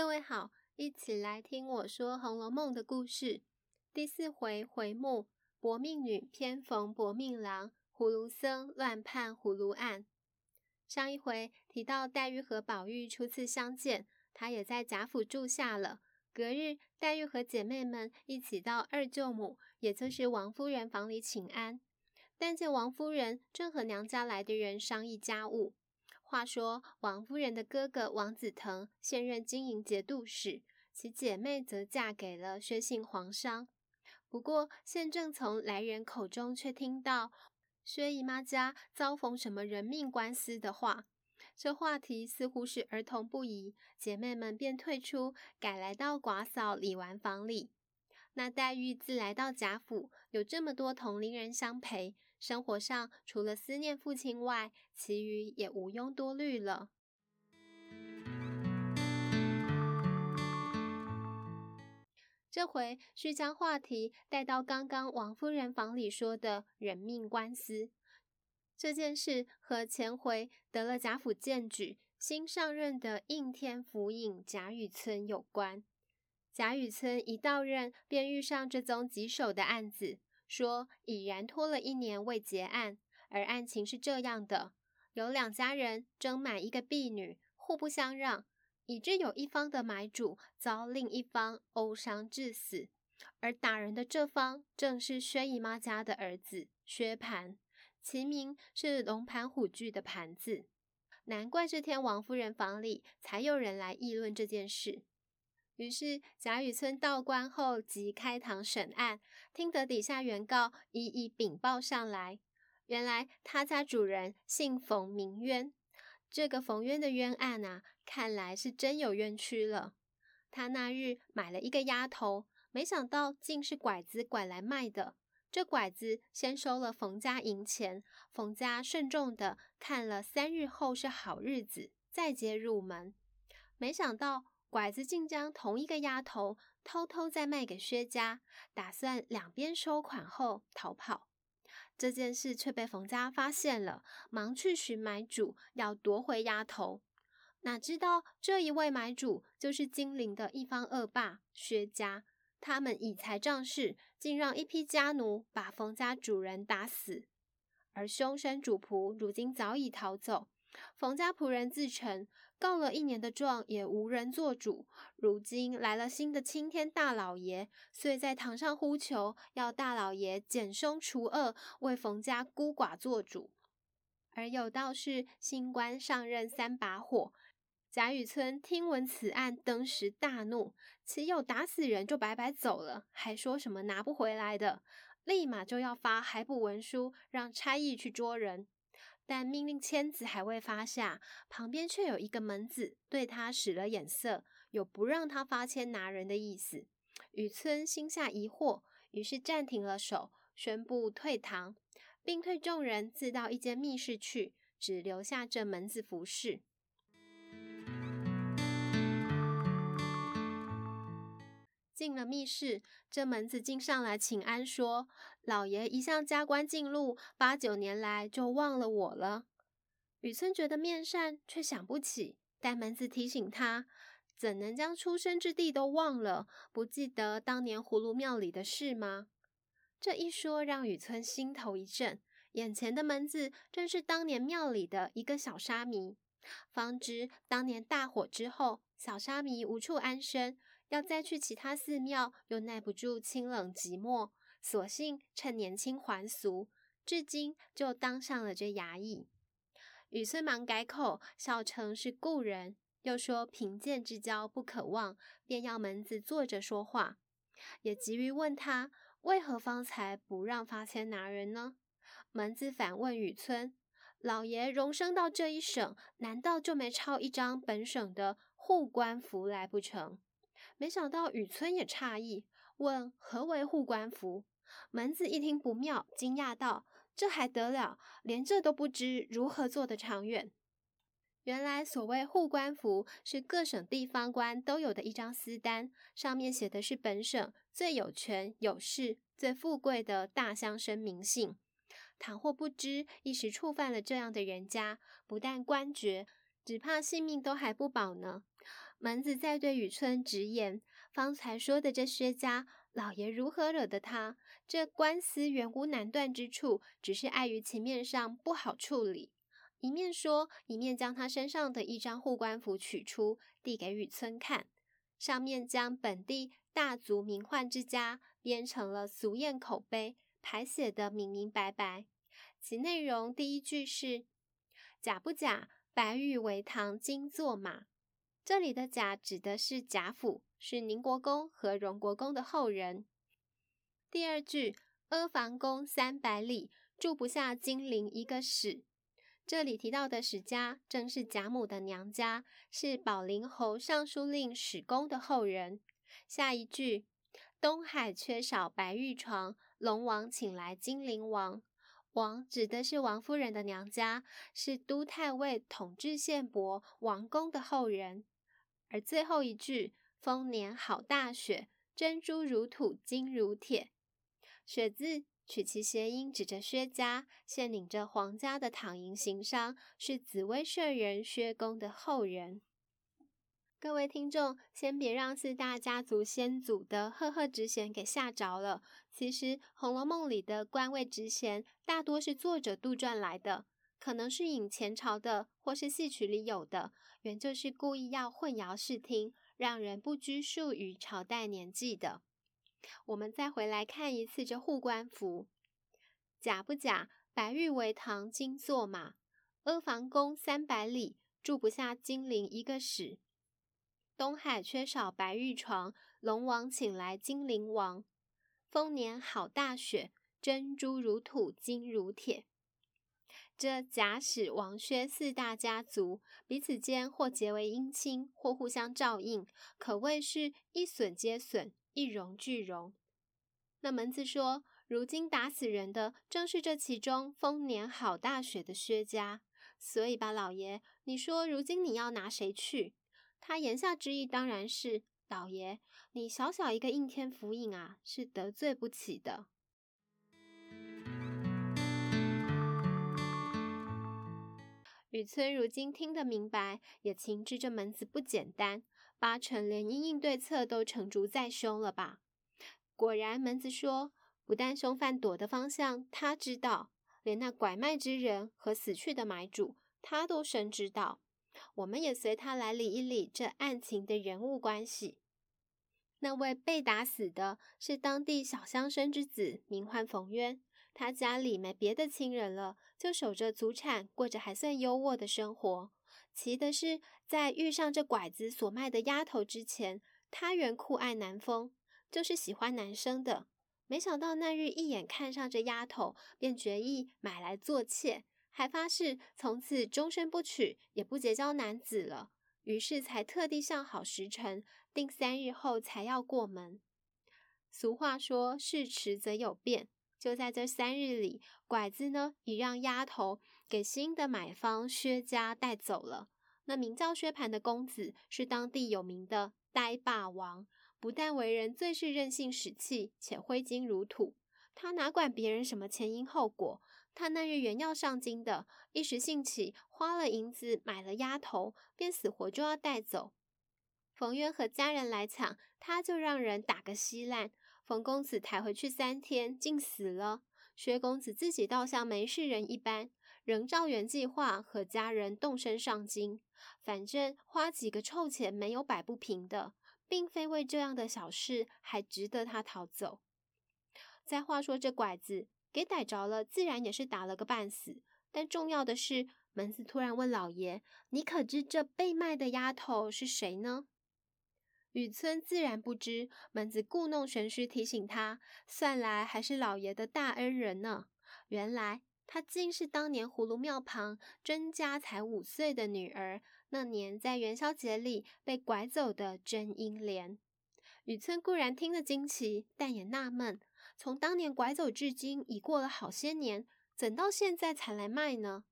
各位好，一起来听我说《红楼梦》的故事。第四回回目：薄命女偏逢薄命郎，葫芦僧乱判葫芦案。上一回提到黛玉和宝玉初次相见，她也在贾府住下了。隔日，黛玉和姐妹们一起到二舅母，也就是王夫人房里请安。但见王夫人正和娘家来的人商议家务。话说，王夫人的哥哥王子腾现任经营节度使，其姐妹则嫁给了薛姓皇商。不过，现正从来人口中却听到薛姨妈家遭逢什么人命官司的话，这话题似乎是儿童不宜，姐妹们便退出，改来到寡嫂李纨房里。那黛玉自来到贾府，有这么多同龄人相陪，生活上除了思念父亲外，其余也无庸多虑了。这回需将话题带到刚刚王夫人房里说的人命官司这件事，和前回得了贾府荐举、新上任的应天府尹贾雨村有关。贾雨村一到任，便遇上这宗棘手的案子，说已然拖了一年未结案。而案情是这样的：有两家人争买一个婢女，互不相让，以致有一方的买主遭另一方殴伤致死。而打人的这方正是薛姨妈家的儿子薛蟠，其名是龙盘虎踞的盘字。难怪这天王夫人房里才有人来议论这件事。于是贾雨村到官后，即开堂审案，听得底下原告一一禀报上来。原来他家主人姓冯，名渊。这个冯渊的冤案啊，看来是真有冤屈了。他那日买了一个丫头，没想到竟是拐子拐来卖的。这拐子先收了冯家银钱，冯家慎重的看了三日后是好日子，再接入门。没想到。拐子竟将同一个丫头偷偷再卖给薛家，打算两边收款后逃跑。这件事却被冯家发现了，忙去寻买主，要夺回丫头。哪知道这一位买主就是金陵的一方恶霸薛家，他们以财仗势，竟让一批家奴把冯家主人打死，而凶身主仆如今早已逃走。冯家仆人自称告了一年的状也无人做主，如今来了新的青天大老爷，遂在堂上呼求，要大老爷减凶除恶，为冯家孤寡做主。而有道是新官上任三把火，贾雨村听闻此案，登时大怒，岂有打死人就白白走了，还说什么拿不回来的，立马就要发海捕文书，让差役去捉人。但命令签子还未发下，旁边却有一个门子对他使了眼色，有不让他发签拿人的意思。雨村心下疑惑，于是暂停了手，宣布退堂，并退众人自到一间密室去，只留下这门子服侍。进了密室，这门子竟上来请安说：“老爷一向加官进禄，八九年来就忘了我了。”雨村觉得面善，却想不起。但门子提醒他，怎能将出生之地都忘了？不记得当年葫芦庙里的事吗？这一说，让雨村心头一震。眼前的门子正是当年庙里的一个小沙弥。方知当年大火之后，小沙弥无处安身。要再去其他寺庙，又耐不住清冷寂寞，索性趁年轻还俗，至今就当上了这衙役。雨村忙改口，笑称是故人，又说贫贱之交不可忘，便要门子坐着说话，也急于问他为何方才不让发签拿人呢？门子反问雨村：老爷荣升到这一省，难道就没抄一张本省的护官符来不成？没想到雨村也诧异，问何为护官符？门子一听不妙，惊讶道：“这还得了？连这都不知，如何做得长远？”原来所谓护官符，是各省地方官都有的一张私单，上面写的是本省最有权有势、最富贵的大乡绅名姓。倘或不知，一时触犯了这样的人家，不但官爵，只怕性命都还不保呢。门子在对雨村直言：“方才说的这薛家老爷如何惹得他？这官司原无难断之处，只是碍于情面上不好处理。”一面说，一面将他身上的一张护官符取出，递给雨村看，上面将本地大族名宦之家编成了俗谚口碑，排写得明明白白。其内容第一句是：“贾不假，白玉为堂金作马。”这里的贾指的是贾府，是宁国公和荣国公的后人。第二句：“阿房宫三百里，住不下金陵一个史。”这里提到的史家正是贾母的娘家，是保灵侯尚书令史公的后人。下一句：“东海缺少白玉床，龙王请来金陵王。”王指的是王夫人的娘家，是都太尉统制县伯王公的后人。而最后一句“丰年好大雪，珍珠如土金如铁”，雪字取其谐音，指着薛家，现领着皇家的躺银行商，是紫薇舍人薛公的后人。各位听众，先别让四大家族先祖的赫赫职衔给吓着了。其实，《红楼梦》里的官位职衔大多是作者杜撰来的，可能是引前朝的，或是戏曲里有的，原就是故意要混淆视听，让人不拘束于朝代年纪的。我们再回来看一次这护官符：假不假，白玉为堂金作马；阿房宫三百里，住不下金陵一个史。东海缺少白玉床，龙王请来金陵王。丰年好大雪，珍珠如土金如铁。这贾史王薛四大家族彼此间或结为姻亲，或互相照应，可谓是一损皆损，一荣俱荣。那门子说，如今打死人的正是这其中丰年好大雪的薛家，所以吧，老爷，你说如今你要拿谁去？他言下之意当然是老爷，你小小一个应天府尹啊，是得罪不起的。雨村如今听得明白，也情知这门子不简单，八成连因应对策都成竹在胸了吧？果然，门子说，不但凶犯躲的方向他知道，连那拐卖之人和死去的买主，他都深知道。我们也随他来理一理这案情的人物关系。那位被打死的是当地小乡绅之子，名唤冯渊。他家里没别的亲人了，就守着祖产，过着还算优渥的生活。奇的是，在遇上这拐子所卖的丫头之前，他原酷爱男风，就是喜欢男生的。没想到那日一眼看上这丫头，便决意买来做妾。还发誓从此终身不娶，也不结交男子了。于是才特地向好时辰，定三日后才要过门。俗话说：“事迟则有变。”就在这三日里，拐子呢已让丫头给新的买方薛家带走了。那名叫薛蟠的公子是当地有名的呆霸王，不但为人最是任性使气，且挥金如土。他哪管别人什么前因后果？他那日原要上京的，一时兴起，花了银子买了丫头，便死活就要带走。冯渊和家人来抢，他就让人打个稀烂。冯公子抬回去三天，竟死了。薛公子自己倒像没事人一般，仍照原计划和家人动身上京。反正花几个臭钱没有摆不平的，并非为这样的小事，还值得他逃走。再话说这拐子。给逮着了，自然也是打了个半死。但重要的是，门子突然问老爷：“你可知这被卖的丫头是谁呢？”雨村自然不知，门子故弄玄虚提醒他，算来还是老爷的大恩人呢。原来他竟是当年葫芦庙旁甄家才五岁的女儿，那年在元宵节里被拐走的甄英莲。雨村固然听得惊奇，但也纳闷。从当年拐走至今，已过了好些年，怎到现在才来卖呢？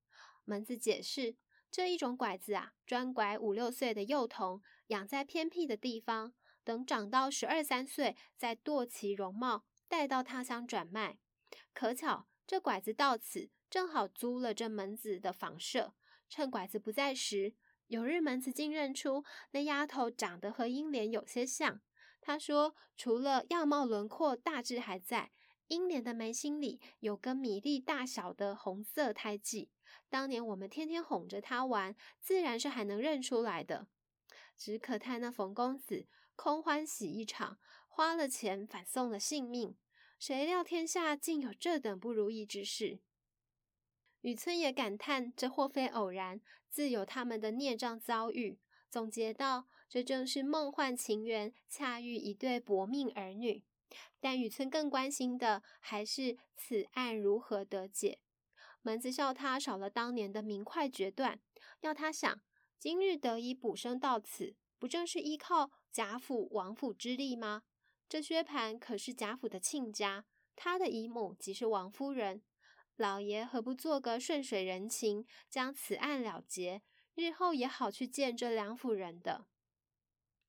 门子解释，这一种拐子啊，专拐五六岁的幼童，养在偏僻的地方，等长到十二三岁，再堕其容貌，带到他乡转卖。可巧这拐子到此，正好租了这门子的房舍，趁拐子不在时，有日门子竟认出那丫头长得和英莲有些像。他说，除了样貌轮廓大致还在，英莲的眉心里有个米粒大小的红色胎记。当年我们天天哄着她玩，自然是还能认出来的。只可叹那冯公子空欢喜一场，花了钱反送了性命。谁料天下竟有这等不如意之事。雨村也感叹，这或非偶然，自有他们的孽障遭遇。总结道：“这正是梦幻情缘，恰遇一对薄命儿女。”但雨村更关心的还是此案如何得解。门子笑他少了当年的明快决断，要他想：今日得以补生到此，不正是依靠贾府、王府之力吗？这薛蟠可是贾府的亲家，他的姨母即是王夫人。老爷何不做个顺水人情，将此案了结？日后也好去见这梁府人的。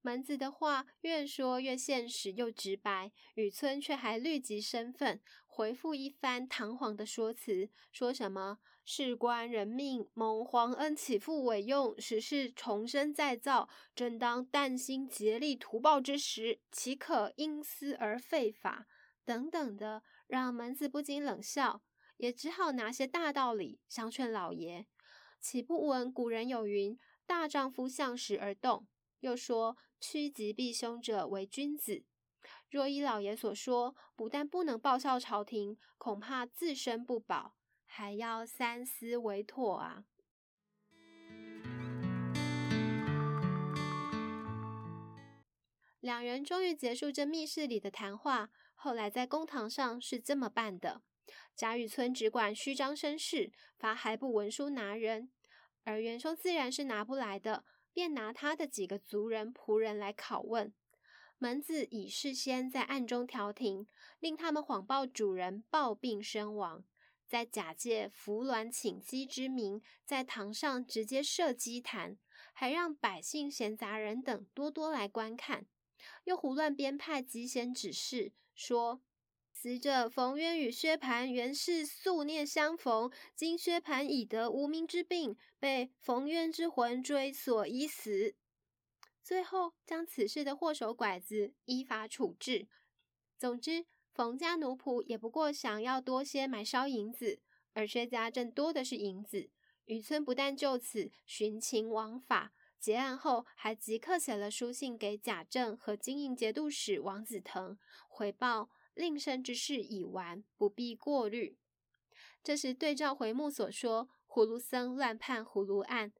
门子的话越说越现实又直白，雨村却还虑及身份，回复一番堂皇的说辞，说什么事关人命，蒙皇恩启复委用，使事重生再造，正当旦夕竭力图报之时，岂可因私而废法？等等的，让门子不禁冷笑，也只好拿些大道理相劝老爷。岂不闻古人有云：“大丈夫向时而动。”又说：“趋吉避凶者为君子。”若依老爷所说，不但不能报效朝廷，恐怕自身不保，还要三思为妥啊！两人终于结束这密室里的谈话。后来在公堂上是这么办的。贾雨村只管虚张声势，发还部文书拿人，而元凶自然是拿不来的，便拿他的几个族人仆人来拷问。门子已事先在暗中调停，令他们谎报主人暴病身亡，再假借扶鸾请鸡之名，在堂上直接设鸡坛，还让百姓闲杂人等多多来观看，又胡乱编派鸡仙指示说。死者冯渊与薛蟠原是宿孽相逢，今薛蟠已得无名之病，被冯渊之魂追索已死。最后将此事的祸首拐子依法处置。总之，冯家奴仆也不过想要多些买烧银子，而薛家正多的是银子。雨村不但就此徇情枉法，结案后还即刻写了书信给贾政和经营节度使王子腾回报。令生之事已完，不必过虑。这时对照回目所说，葫芦僧乱判葫芦案，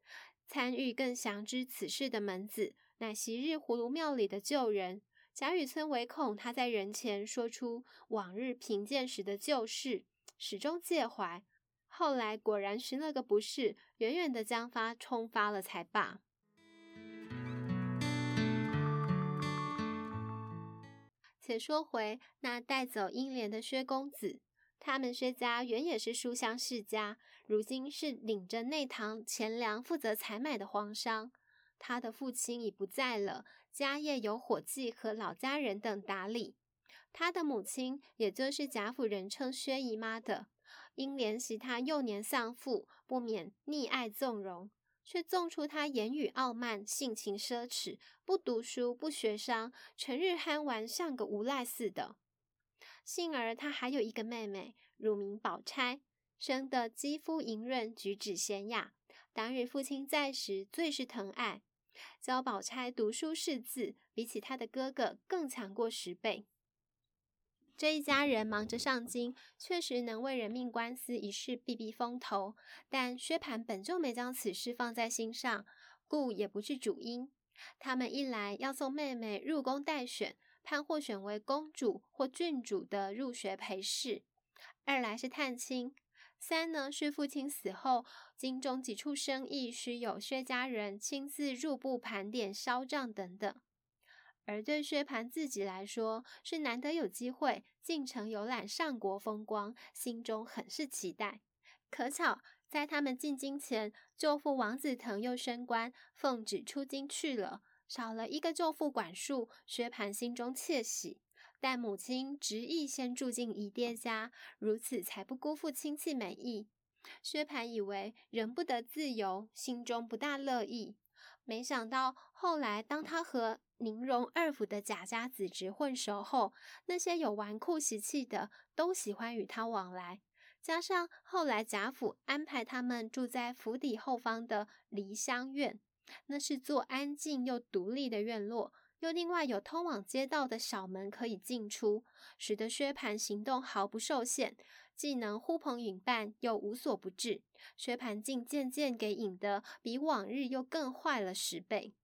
参与更详知此事的门子，乃昔日葫芦庙里的旧人。贾雨村唯恐他在人前说出往日贫贱时的旧事，始终介怀。后来果然寻了个不是，远远的将发冲发了才罢。且说回那带走英莲的薛公子，他们薛家原也是书香世家，如今是领着内堂钱粮负责采买的皇商。他的父亲已不在了，家业由伙计和老家人等打理。他的母亲，也就是贾府人称薛姨妈的，因怜惜他幼年丧父，不免溺爱纵容。却纵出他言语傲慢，性情奢侈，不读书，不学商，成日贪玩，像个无赖似的。幸而他还有一个妹妹，乳名宝钗，生得肌肤莹润，举止娴雅。当日父亲在时，最是疼爱，教宝钗读书识字，比起他的哥哥更强过十倍。这一家人忙着上京，确实能为人命官司一事避避风头。但薛蟠本就没将此事放在心上，故也不是主因。他们一来要送妹妹入宫待选，盼获选为公主或郡主的入学陪侍；二来是探亲；三呢是父亲死后，京中几处生意需有薛家人亲自入部盘点销账等等。而对薛蟠自己来说，是难得有机会进城游览上国风光，心中很是期待。可巧在他们进京前，舅父王子腾又升官，奉旨出京去了，少了一个舅父管束，薛蟠心中窃喜。但母亲执意先住进姨爹家，如此才不辜负亲戚美意。薛蟠以为人不得自由，心中不大乐意。没想到后来，当他和宁荣二府的贾家子侄混熟后，那些有纨绔习气的都喜欢与他往来。加上后来贾府安排他们住在府邸后方的梨香院，那是座安静又独立的院落，又另外有通往街道的小门可以进出，使得薛蟠行动毫不受限。既能呼朋引伴，又无所不至。薛蟠竟渐渐给引得比往日又更坏了十倍。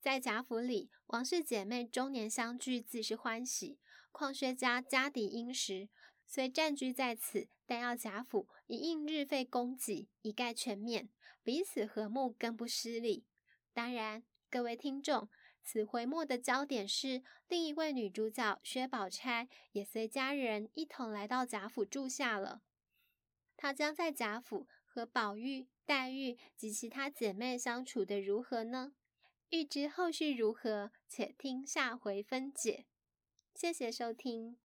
在贾府里，王氏姐妹终年相聚，自是欢喜。况薛家家底殷实，虽暂居在此，但要贾府一应日费供给，一概全面，彼此和睦，更不失礼。当然，各位听众。此回末的焦点是另一位女主角薛宝钗也随家人一同来到贾府住下了。她将在贾府和宝玉、黛玉及其他姐妹相处得如何呢？欲知后续如何，且听下回分解。谢谢收听。